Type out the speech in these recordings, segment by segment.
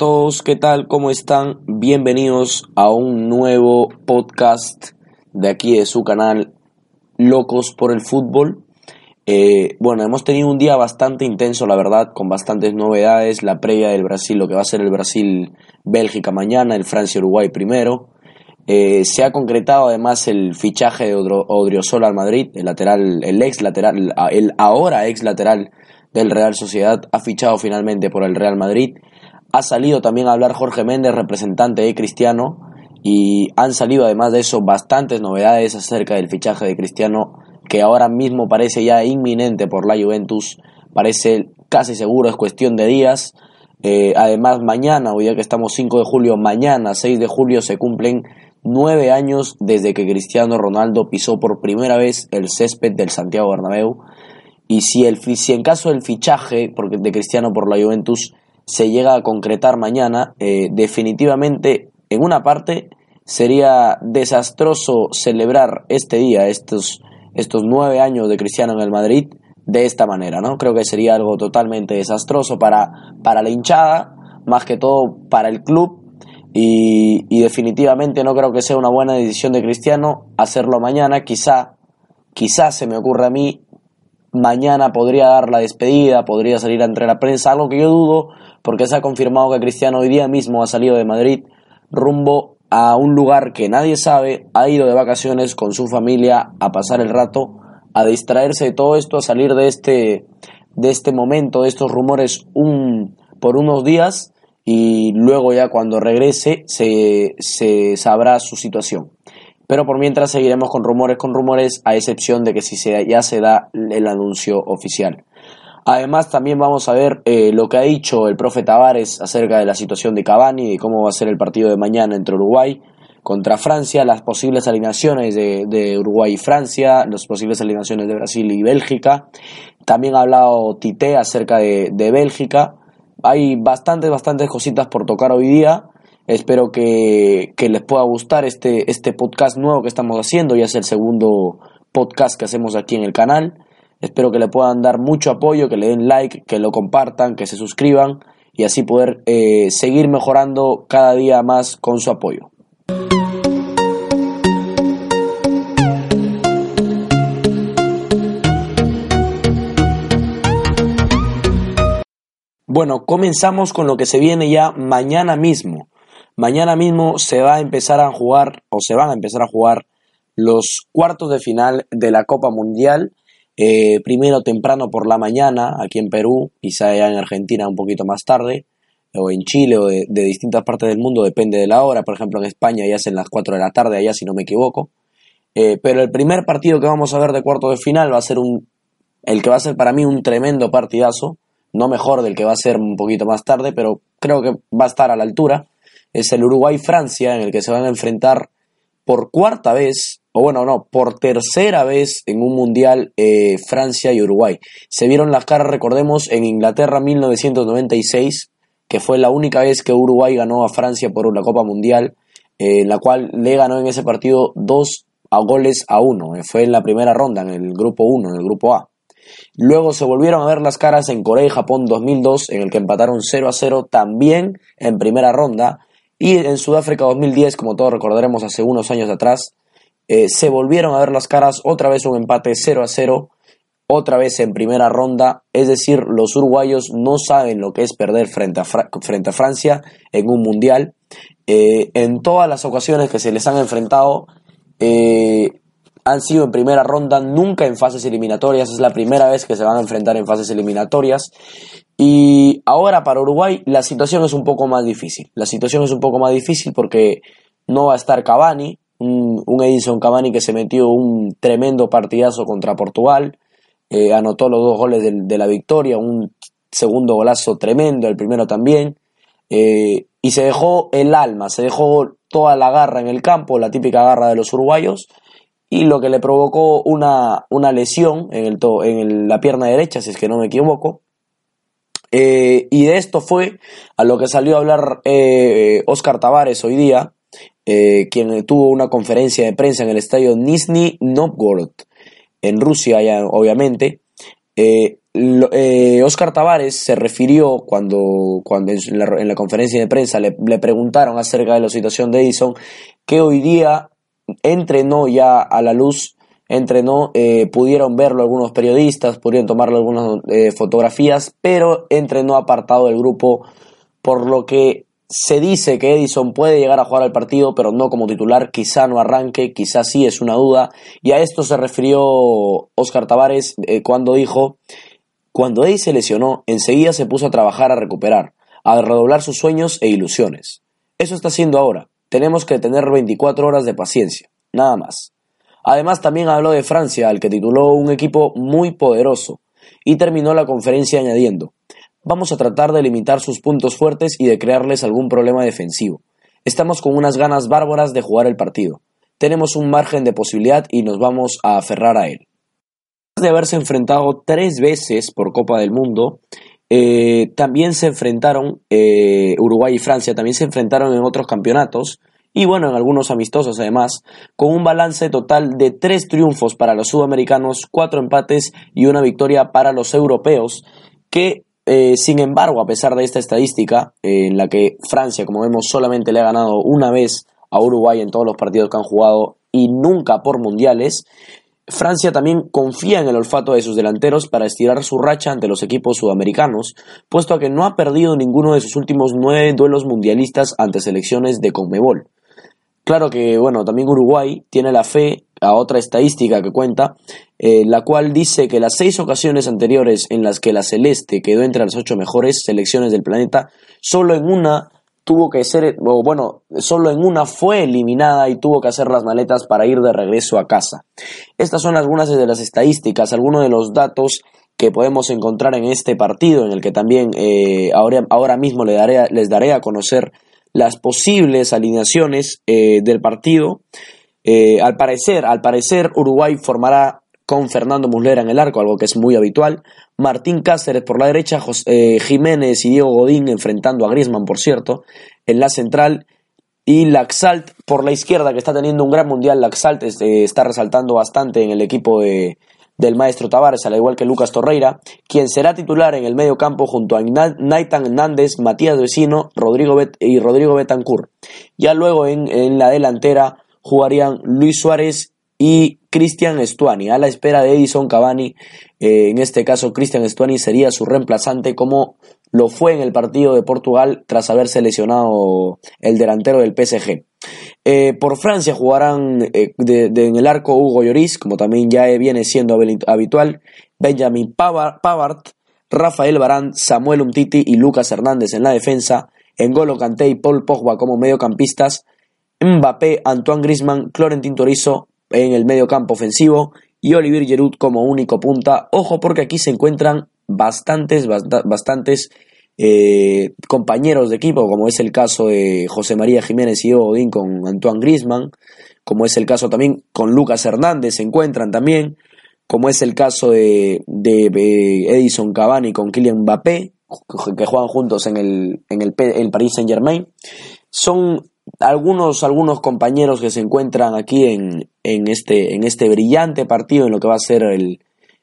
Todos, ¿qué tal? ¿Cómo están? Bienvenidos a un nuevo podcast de aquí de su canal Locos por el Fútbol. Eh, bueno, hemos tenido un día bastante intenso, la verdad, con bastantes novedades. La previa del Brasil, lo que va a ser el Brasil-Bélgica mañana, el Francia-Uruguay primero. Eh, se ha concretado además el fichaje de Odriozola al Madrid, el lateral, el ex lateral, el ahora ex lateral del Real Sociedad, ha fichado finalmente por el Real Madrid. Ha salido también a hablar Jorge Méndez, representante de Cristiano, y han salido además de eso bastantes novedades acerca del fichaje de Cristiano, que ahora mismo parece ya inminente por la Juventus, parece casi seguro, es cuestión de días. Eh, además, mañana, hoy día que estamos 5 de julio, mañana 6 de julio se cumplen nueve años desde que Cristiano Ronaldo pisó por primera vez el césped del Santiago Bernabéu. Y si, el, si en caso del fichaje de Cristiano por la Juventus se llega a concretar mañana, eh, definitivamente en una parte sería desastroso celebrar este día, estos, estos nueve años de Cristiano en el Madrid, de esta manera, ¿no? Creo que sería algo totalmente desastroso para, para la hinchada, más que todo para el club, y, definitivamente no creo que sea una buena decisión de Cristiano hacerlo mañana, quizá, quizá se me ocurre a mí, mañana podría dar la despedida, podría salir entre la prensa, algo que yo dudo, porque se ha confirmado que Cristiano hoy día mismo ha salido de Madrid rumbo a un lugar que nadie sabe, ha ido de vacaciones con su familia a pasar el rato, a distraerse de todo esto, a salir de este, de este momento, de estos rumores un, por unos días y luego ya cuando regrese se, se sabrá su situación. Pero por mientras seguiremos con rumores, con rumores, a excepción de que si se, ya se da el anuncio oficial. Además, también vamos a ver eh, lo que ha dicho el profe Tavares acerca de la situación de Cavani, de cómo va a ser el partido de mañana entre Uruguay contra Francia, las posibles alineaciones de, Uruguay y Francia, las posibles alineaciones de Brasil y Bélgica. También ha hablado Tite acerca de, Bélgica. Hay bastantes, bastantes cositas por tocar hoy día. Espero que, que, les pueda gustar este, este podcast nuevo que estamos haciendo. Ya es el segundo podcast que hacemos aquí en el canal. Espero que le puedan dar mucho apoyo, que le den like, que lo compartan, que se suscriban y así poder eh, seguir mejorando cada día más con su apoyo. Bueno, comenzamos con lo que se viene ya mañana mismo. Mañana mismo se va a empezar a jugar o se van a empezar a jugar los cuartos de final de la Copa Mundial eh, primero temprano por la mañana, aquí en Perú, quizá ya en Argentina un poquito más tarde, o en Chile o de, distintas partes del mundo, depende de la hora. Por ejemplo, en España ya es en las 4 de la tarde, allá si no me equivoco. Eh, pero el primer partido que vamos a ver de cuarto de final va a ser un, el que va a ser para mí un tremendo partidazo, no mejor del que va a ser un poquito más tarde, pero creo que va a estar a la altura. Es el Uruguay-Francia, en el que se van a enfrentar por cuarta vez o bueno, no, por tercera vez en un mundial eh, Francia y Uruguay. Se vieron las caras, recordemos, en Inglaterra 1996, que fue la única vez que Uruguay ganó a Francia por una Copa Mundial, en la cual le ganó en ese partido dos a goles a uno. Eh, fue en la primera ronda, en el grupo 1, en el grupo A. Luego se volvieron a ver las caras en Corea y Japón 2002, en el que empataron 0 a 0 también en primera ronda. Y en Sudáfrica 2010, como todos recordaremos hace unos años atrás, eh, se volvieron a ver las caras, otra vez un empate 0 a 0, otra vez en primera ronda, es decir, los uruguayos no saben lo que es perder frente a, frente a Francia en un mundial. Eh, en todas las ocasiones que se les han enfrentado, eh, han sido en primera ronda, nunca en fases eliminatorias, es la primera vez que se van a enfrentar en fases eliminatorias. Y ahora para Uruguay la situación es un poco más difícil. La situación es un poco más difícil porque no va a estar Cavani, un, Edison Cavani que se metió un tremendo partidazo contra Portugal, eh, anotó los dos goles de, la victoria, un segundo golazo tremendo, el primero también, eh, y se dejó el alma, se dejó toda la garra en el campo, la típica garra de los uruguayos, y lo que le provocó una, una lesión en, el en la pierna derecha, si es que no me equivoco. Eh, y de esto fue a lo que salió a hablar Oscar Tavares hoy día, eh, quien tuvo una conferencia de prensa en el estadio Nizhny Novgorod, en Rusia, ya, obviamente, eh, Oscar Tavares se refirió cuando, cuando en, la, conferencia de prensa le, preguntaron acerca de la situación de Edison, que hoy día entrenó ya a la luz, entrenó, eh, pudieron verlo algunos periodistas, pudieron tomarle algunas eh, fotografías, pero entrenó apartado del grupo, por lo que se dice que Edison puede llegar a jugar al partido, pero no como titular, quizá no arranque, quizá sí es una duda, y a esto se refirió Oscar Tavares eh, cuando dijo, cuando Edison se lesionó, enseguida se puso a trabajar a recuperar, a redoblar sus sueños e ilusiones. Eso está haciendo ahora. Tenemos que tener 24 horas de paciencia, nada más. Además también habló de Francia, al que tituló un equipo muy poderoso, y terminó la conferencia añadiendo, Vamos a tratar de limitar sus puntos fuertes y de crearles algún problema defensivo. Estamos con unas ganas bárbaras de jugar el partido. Tenemos un margen de posibilidad y nos vamos a aferrar a él. Después de haberse enfrentado tres veces por Copa del Mundo, eh, también se enfrentaron, eh, Uruguay y Francia también se enfrentaron en otros campeonatos, y bueno, en algunos amistosos además, con un balance total de tres triunfos para los sudamericanos, cuatro empates y una victoria para los europeos, que eh, sin embargo, a pesar de esta estadística, eh, en la que Francia, como vemos, solamente le ha ganado una vez a Uruguay en todos los partidos que han jugado y nunca por mundiales, Francia también confía en el olfato de sus delanteros para estirar su racha ante los equipos sudamericanos, puesto a que no ha perdido ninguno de sus últimos nueve duelos mundialistas ante selecciones de Conmebol. Claro que, bueno, también Uruguay tiene la fe a otra estadística que cuenta, eh, la cual dice que las seis ocasiones anteriores en las que la Celeste quedó entre las ocho mejores selecciones del planeta, solo en una tuvo que ser, o bueno, solo en una fue eliminada y tuvo que hacer las maletas para ir de regreso a casa. Estas son algunas de las estadísticas, algunos de los datos que podemos encontrar en este partido, en el que también eh, ahora, ahora, mismo les daré, les daré a conocer las posibles alineaciones eh, del partido. Eh, al parecer, al parecer, Uruguay formará con Fernando Muslera en el arco, algo que es muy habitual. Martín Cáceres por la derecha, José, Jiménez y Diego Godín enfrentando a Griezmann, por cierto, en la central. Y Laxalt por la izquierda, que está teniendo un gran mundial. Laxalt está resaltando bastante en el equipo de, del maestro Tavares, al igual que Lucas Torreira, quien será titular en el medio campo junto a Naitan Hernández, Matías Vecino Rodrigo y Rodrigo Betancourt. Ya luego en, la delantera jugarían Luis Suárez y Cristian Estuani, a la espera de Edison Cavani. Eh, en este caso, Cristian Estuani sería su reemplazante como lo fue en el partido de Portugal tras haberse lesionado el delantero del PSG. Eh, por Francia jugarán eh, en el arco Hugo Lloris, como también ya viene siendo habitual, Benjamin Pavard, Rafael Barán, Samuel Umtiti y Lucas Hernández en la defensa, Engolo Kanté y Paul Pogba como mediocampistas, Mbappé, Antoine Griezmann, Florentin Torizo en el medio campo ofensivo y Olivier Giroud como único punta. Ojo porque aquí se encuentran bastantes, bastantes eh, compañeros de equipo, como es el caso de José María Jiménez y Odín con Antoine Grisman, como es el caso también con Lucas Hernández, se encuentran también, como es el caso de, Edison Cavani con Kylian Mbappé, que juegan juntos en el, en el, Paris Saint Germain. Son algunos, algunos compañeros que se encuentran aquí en, en, este, en este brillante partido, en lo que va a ser el,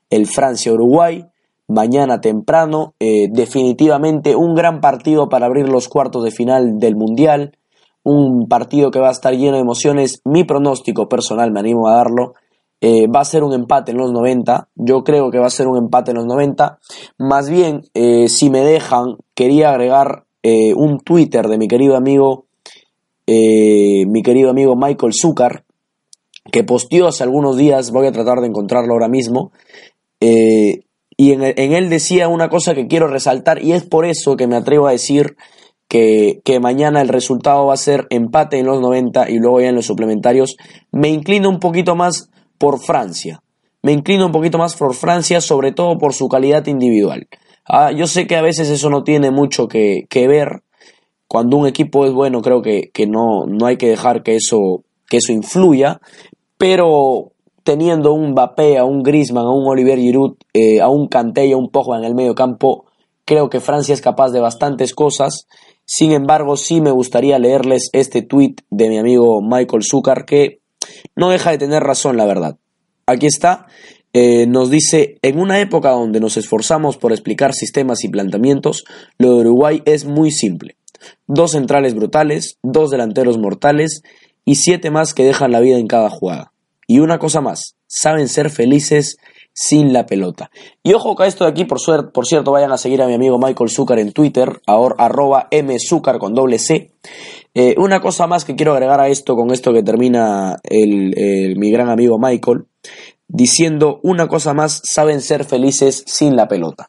el Francia-Uruguay mañana temprano. Eh, definitivamente un gran partido para abrir los cuartos de final del Mundial. Un partido que va a estar lleno de emociones. Mi pronóstico personal, me animo a darlo, eh, va a ser un empate en los 90. Yo creo que va a ser un empate en los 90. Más bien, eh, si me dejan, quería agregar un Twitter de mi querido amigo, mi querido amigo Michael Zucker, que posteó hace algunos días, voy a tratar de encontrarlo ahora mismo, y en, él decía una cosa que quiero resaltar y es por eso que me atrevo a decir que, mañana el resultado va a ser empate en los 90 y luego ya en los suplementarios. Me inclino un poquito más por Francia. Me inclino un poquito más por Francia, sobre todo por su calidad individual. Ah, yo sé que a veces eso no tiene mucho que, ver. Cuando un equipo es bueno, creo que, no, no hay que dejar que eso, que eso influya. Pero teniendo un Mbappé, a un Griezmann, a un Olivier Giroud, eh, a un Kanté a un Pogba en el medio campo, creo que Francia es capaz de bastantes cosas. Sin embargo, sí me gustaría leerles este tweet de mi amigo Michael Zucker que no deja de tener razón, la verdad. Aquí está. eh, nos dice, en una época donde nos esforzamos por explicar sistemas y planteamientos, lo de Uruguay es muy simple. Dos centrales brutales, dos delanteros mortales y siete más que dejan la vida en cada jugada. Y una cosa más, saben ser felices sin la pelota. Y ojo que esto de aquí, por, por cierto, vayan a seguir a mi amigo Michael Zucker en Twitter, ahora, arroba mzucker con doble C. Eh, una cosa más que quiero agregar a esto, con esto que termina mi gran amigo Michael, diciendo una cosa más, saben ser felices sin la pelota.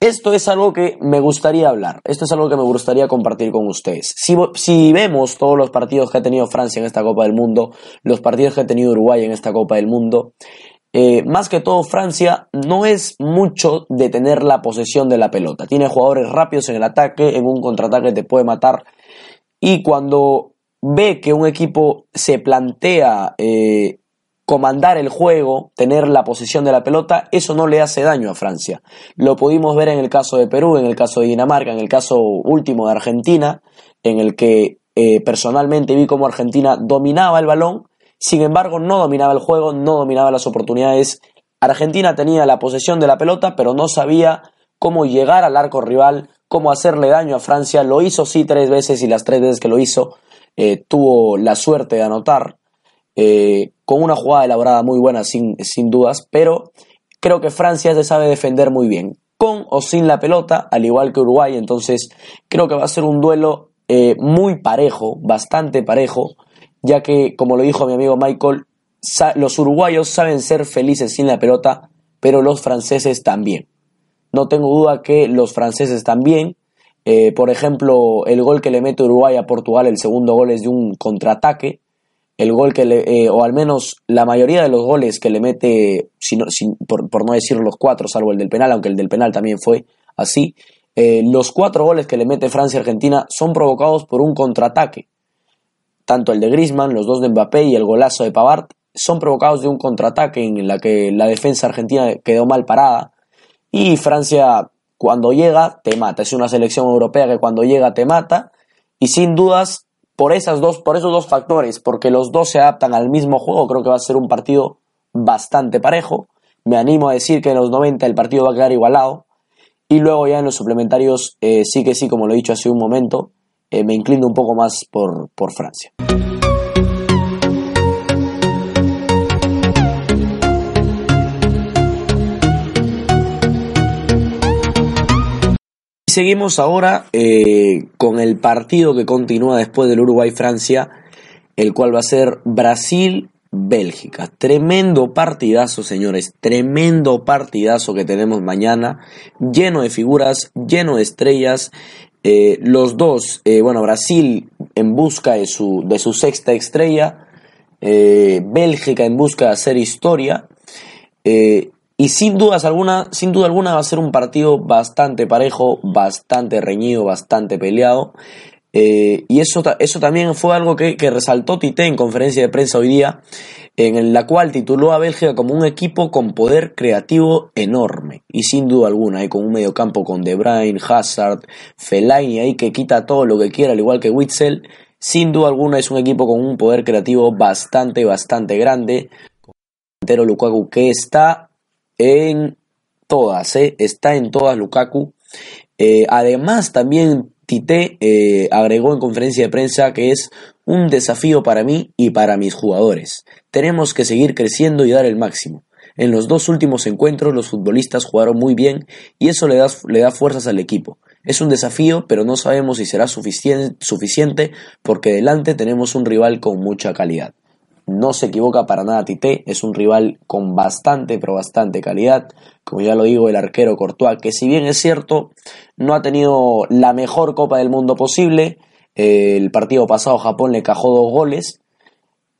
Esto es algo que me gustaría hablar, esto es algo que me gustaría compartir con ustedes. Si, si, vemos todos los partidos que ha tenido Francia en esta Copa del Mundo, los partidos que ha tenido Uruguay en esta Copa del Mundo, eh, más que todo Francia no es mucho de tener la posesión de la pelota. Tiene jugadores rápidos en el ataque, en un contraataque te puede matar. Y cuando ve que un equipo se plantea eh, comandar el juego, tener la posesión de la pelota, eso no le hace daño a Francia. Lo pudimos ver en el caso de Perú, en el caso de Dinamarca, en el caso último de Argentina, en el que eh, personalmente vi cómo Argentina dominaba el balón, sin embargo no dominaba el juego, no dominaba las oportunidades. Argentina tenía la posesión de la pelota, pero no sabía cómo llegar al arco rival, cómo hacerle daño a Francia. Lo hizo sí tres veces y las tres veces que lo hizo eh, tuvo la suerte de anotar. Eh, con una jugada elaborada muy buena sin, sin dudas, pero creo que Francia se sabe defender muy bien, con o sin la pelota, al igual que Uruguay, entonces creo que va a ser un duelo eh, muy parejo, bastante parejo, ya que, como lo dijo mi amigo Michael, los uruguayos saben ser felices sin la pelota, pero los franceses también. No tengo duda que los franceses también. Eh, por ejemplo, el gol que le mete Uruguay a Portugal, el segundo gol es de un contraataque el gol que le, eh, o al menos la mayoría de los goles que le mete, por, no decir los cuatro, salvo el del penal, aunque el del penal también fue así, eh, los cuatro goles que le mete Francia-Argentina son provocados por un contraataque. Tanto el de Griezmann, los dos de Mbappé y el golazo de Pavard son provocados de un contraataque en la que la defensa argentina quedó mal parada y Francia cuando llega te mata. Es una selección europea que cuando llega te mata y sin dudas por, esas dos, por esos dos factores, porque los dos se adaptan al mismo juego, creo que va a ser un partido bastante parejo. Me animo a decir que en los 90 el partido va a quedar igualado. Y luego ya en los suplementarios, eh, sí que sí, como lo he dicho hace un momento, eh, me inclino un poco más por, por Francia. Seguimos ahora eh, con el partido que continúa después del Uruguay-Francia, el cual va a ser Brasil-Bélgica. Tremendo partidazo, señores, tremendo partidazo que tenemos mañana, lleno de figuras, lleno de estrellas. Eh, los dos, eh, bueno, Brasil en busca de su, de su sexta estrella, Bélgica en busca de hacer historia. Y sin dudas alguna, sin duda alguna va a ser un partido bastante parejo, bastante reñido, bastante peleado. Eh, y eso, eso también fue algo que, resaltó Tite en conferencia de prensa hoy día, en la cual tituló a Bélgica como un equipo con poder creativo enorme. Y sin duda alguna, con un mediocampo con De Bruyne, Hazard, Fellaini ahí que quita todo lo que quiera, al igual que Witzel. Sin duda alguna es un equipo con un poder creativo bastante, bastante grande. Lukaku que está en todas, ¿eh? está en todas Lukaku. Eh, además, también Tite eh, agregó en conferencia de prensa que es un desafío para mí y para mis jugadores. Tenemos que seguir creciendo y dar el máximo. En los dos últimos encuentros los futbolistas jugaron muy bien y eso le da, le da fuerzas al equipo. Es un desafío, pero no sabemos si será suficiente porque delante tenemos un rival con mucha calidad. No se equivoca para nada Tite, es un rival con bastante, pero bastante calidad. Como ya lo digo, el arquero Courtois, que si bien es cierto, no ha tenido la mejor Copa del Mundo posible. Eh, el partido pasado Japón le cajó dos goles.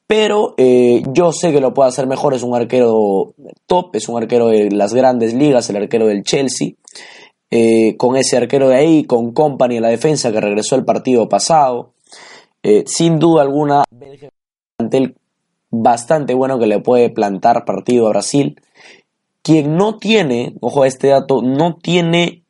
Pero eh, yo sé que lo puede hacer mejor. Es un arquero top, es un arquero de las grandes ligas, el arquero del Chelsea. Eh, con ese arquero de ahí, con Company en la defensa que regresó el partido pasado. sin duda alguna, el bastante bueno que le puede plantar partido a Brasil. Quien no tiene, ojo a este dato, no tiene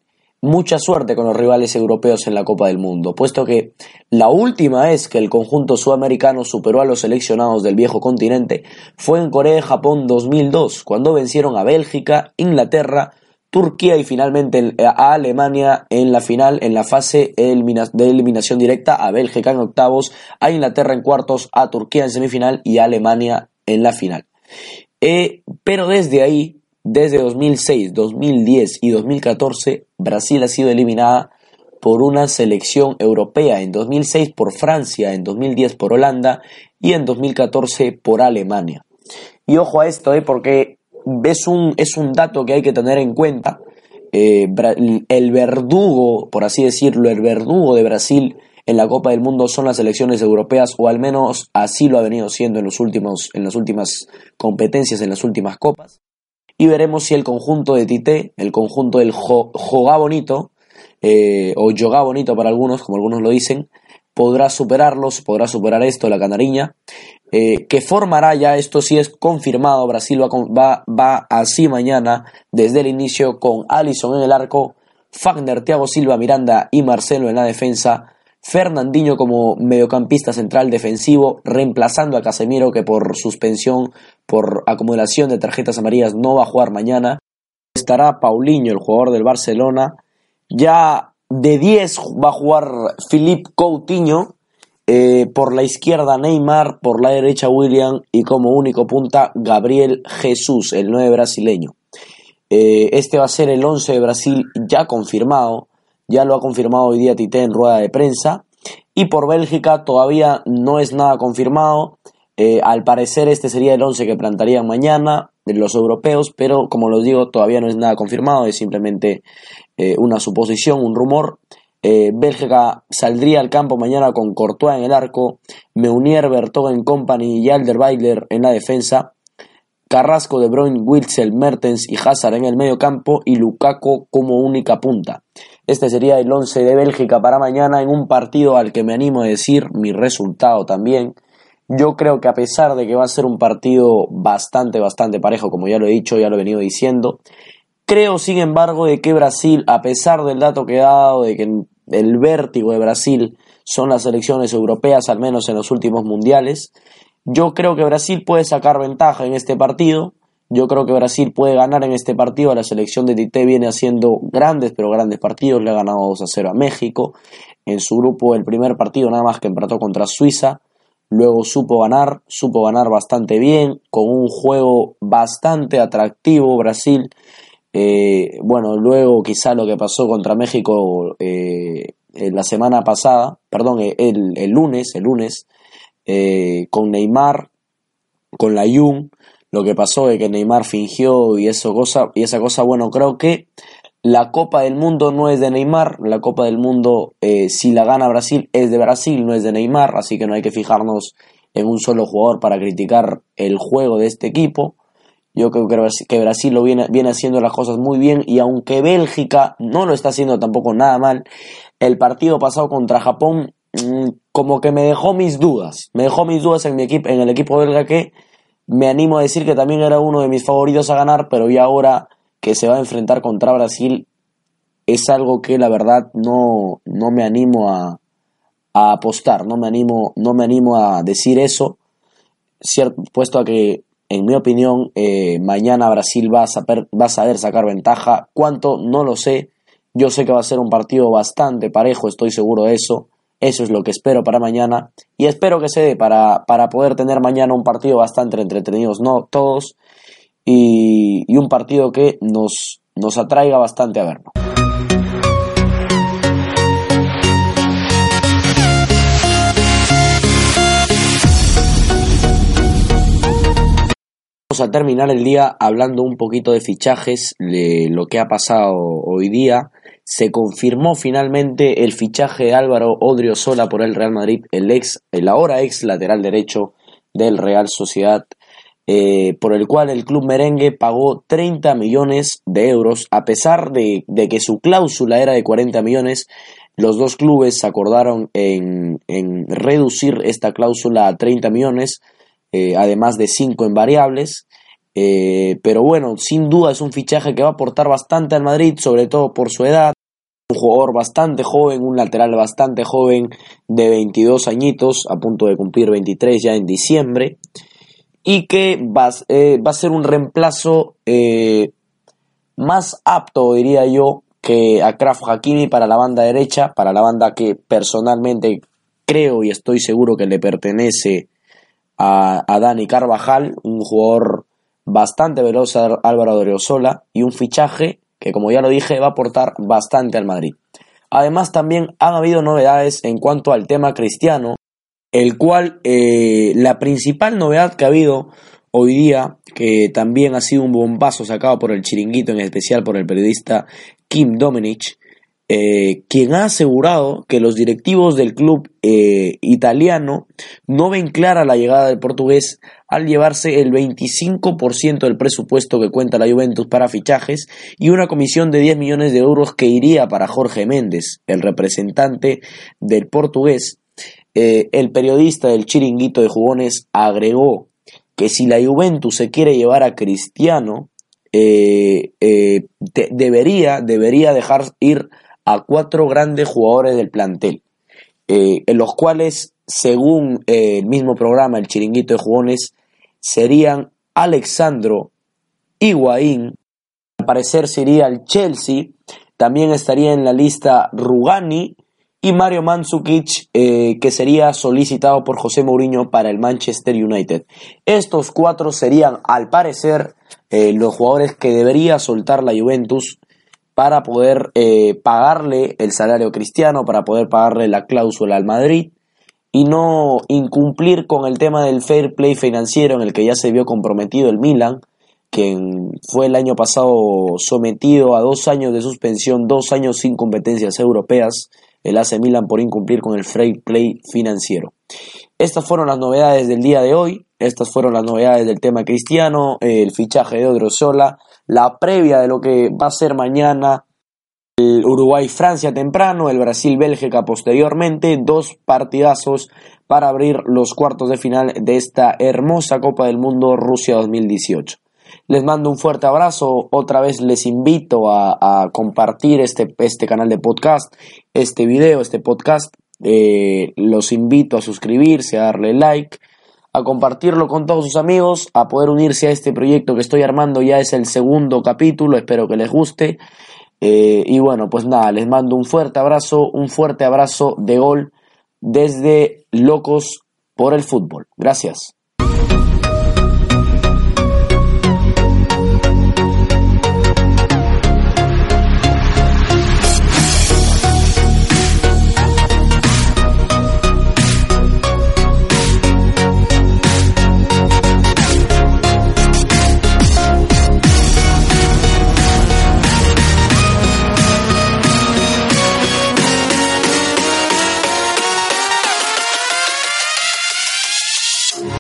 mucha suerte con los rivales europeos en la Copa del Mundo, puesto que la última vez que el conjunto sudamericano superó a los seleccionados del viejo continente fue en Corea-Japón 2002, cuando vencieron a Bélgica, Inglaterra, Turquía y finalmente a Alemania en la final, en la fase de eliminación directa, a Bélgica en octavos, a Inglaterra en cuartos, a Turquía en semifinal y a Alemania en la final. Eh, pero desde ahí, desde 2006, 2010 y 2014, Brasil ha sido eliminada por una selección europea, en 2006 por Francia, en 2010 por Holanda y en 2014 por Alemania. Y ojo a esto, eh, porque es un, es un dato que hay que tener en cuenta. Eh, el verdugo, por así decirlo, el verdugo de Brasil en la Copa del Mundo son las selecciones europeas, o al menos así lo ha venido siendo en, los últimos, en las últimas competencias, en las últimas copas. Y veremos si el conjunto de Tite, el conjunto del Jogá Bonito, eh, o Yoga Bonito para algunos, como algunos lo dicen, podrá superarlos, podrá superar esto, la canariña, eh, que formará ya, esto sí es confirmado, Brasil va, va, así mañana, desde el inicio, con Allison en el arco, Fagner, Thiago Silva, Miranda y Marcelo en la defensa, Fernandinho como mediocampista central defensivo, reemplazando a Casemiro que por suspensión, por acumulación de tarjetas amarillas no va a jugar mañana. Estará Paulinho, el jugador del Barcelona. Ya de 10 va a jugar Philippe Coutinho, eh, por la izquierda Neymar, por la derecha William y como único punta Gabriel Jesús, el 9 brasileño. Eh, este va a ser el 11 de Brasil ya confirmado, ya lo ha confirmado hoy día Tite en rueda de prensa. Y por Bélgica todavía no es nada confirmado. Eh, al parecer este sería el 11 que plantarían mañana los europeos, pero como los digo todavía no es nada confirmado, es simplemente una suposición, un rumor. Eh, Bélgica saldría al campo mañana con Courtois en el arco, Meunier, Bertogen Company y Alderweiler en la defensa, Carrasco, De Bruyne, Wilsel, Mertens y Hazard en el medio campo y Lukaku como única punta. Este sería el 11 de Bélgica para mañana en un partido al que me animo a decir mi resultado también. Yo creo que a pesar de que va a ser un partido bastante, bastante parejo, como ya lo he dicho, ya lo he venido diciendo, Creo, sin embargo, de que Brasil, a pesar del dato que he dado, de que el vértigo de Brasil son las elecciones europeas, al menos en los últimos mundiales, yo creo que Brasil puede sacar ventaja en este partido. Yo creo que Brasil puede ganar en este partido. La selección de Tite viene haciendo grandes, pero grandes partidos. Le ha ganado 2 a 0 a México. En su grupo, el primer partido nada más que empató contra Suiza. Luego supo ganar, supo ganar bastante bien, con un juego bastante atractivo Brasil. Eh, bueno, luego quizá lo que pasó contra México eh, la semana pasada, perdón, eh, el, el lunes, el lunes, con Neymar, con la Jung, lo que pasó es que Neymar fingió y eso cosa, y esa cosa, bueno, creo que la Copa del Mundo no es de Neymar, la Copa del Mundo si la gana Brasil es de Brasil, no es de Neymar, así que no hay que fijarnos en un solo jugador para criticar el juego de este equipo. Yo creo que Brasil lo viene, viene haciendo las cosas muy bien y aunque Bélgica no lo está haciendo tampoco nada mal, el partido pasado contra Japón mm, como que me dejó mis dudas, me dejó mis dudas en mi equipo, en el equipo belga que me animo a decir que también era uno de mis favoritos a ganar, pero ya ahora que se va a enfrentar contra Brasil es algo que la verdad no, no me animo a, a apostar, no me animo, no me animo a decir eso, cierto, puesto a que en mi opinión, eh, mañana Brasil va a, saber, va a saber sacar ventaja. ¿Cuánto? No lo sé. Yo sé que va a ser un partido bastante parejo, estoy seguro de eso. Eso es lo que espero para mañana. Y espero que se dé para, para poder tener mañana un partido bastante entretenido, no todos. Y, y un partido que nos, nos atraiga bastante a verlo. Vamos a terminar el día hablando un poquito de fichajes, de lo que ha pasado hoy día. Se confirmó finalmente el fichaje de Álvaro Odriozola por el Real Madrid, el ex, el ahora ex lateral derecho del Real Sociedad, eh, por el cual el club merengue pagó 30 millones de euros, a pesar de, que su cláusula era de 40 millones. Los dos clubes acordaron en, reducir esta cláusula a 30 millones eh, además de cinco en variables. Eh, pero bueno, sin duda es un fichaje que va a aportar bastante al Madrid, sobre todo por su edad. un jugador bastante joven, un lateral bastante joven de 22 añitos, a punto de cumplir 23 ya en diciembre, y que va, eh, va a ser un reemplazo eh, más apto, diría yo, que a Kraft Hakimi para la banda derecha, para la banda que personalmente creo y estoy seguro que le pertenece a, a Dani Carvajal, un jugador bastante veloz a Álvaro Odriozola y un fichaje que como ya lo dije va a aportar bastante al Madrid. Además también han habido novedades en cuanto al tema cristiano, el cual eh, la principal novedad que ha habido hoy día, que también ha sido un bombazo sacado por el chiringuito, en especial por el periodista Kim Domenech, eh, quien ha asegurado que los directivos del club eh, italiano no ven clara la llegada del portugués al llevarse el 25% del presupuesto que cuenta la Juventus para fichajes y una comisión de 10 millones de euros que iría para Jorge Méndez, el representante del portugués. Eh, el periodista del chiringuito de jugones agregó que si la Juventus se quiere llevar a Cristiano, debería, debería dejar ir a cuatro grandes jugadores del plantel, eh, en los cuales, según eh, el mismo programa, el chiringuito de jugones, serían Alexandro Higuaín, al parecer sería el Chelsea, también estaría en la lista Rugani y Mario Mandzukic, eh, que sería solicitado por José Mourinho para el Manchester United. Estos cuatro serían, al parecer, los jugadores que debería soltar la Juventus para poder eh, pagarle el salario cristiano, para poder pagarle la cláusula al Madrid y no incumplir con el tema del fair play financiero en el que ya se vio comprometido el Milan, quien fue el año pasado sometido a dos años de suspensión, dos años sin competencias europeas, el AC Milan por incumplir con el fair play financiero. Estas fueron las novedades del día de hoy, estas fueron las novedades del tema cristiano, el fichaje de Odriozola, la previa de lo que va a ser mañana el Uruguay-Francia temprano, el Brasil-Bélgica posteriormente, dos partidazos para abrir los cuartos de final de esta hermosa Copa del Mundo Rusia 2018. Les mando un fuerte abrazo, otra vez les invito a, compartir este, este, canal de podcast, este video, este podcast, eh, los invito a suscribirse, a darle like, a compartirlo con todos sus amigos, a poder unirse a este proyecto que estoy armando. Ya es el segundo capítulo, espero que les guste. Eh, y bueno, pues nada, les mando un fuerte abrazo, un fuerte abrazo de gol desde Locos por el Fútbol. Gracias.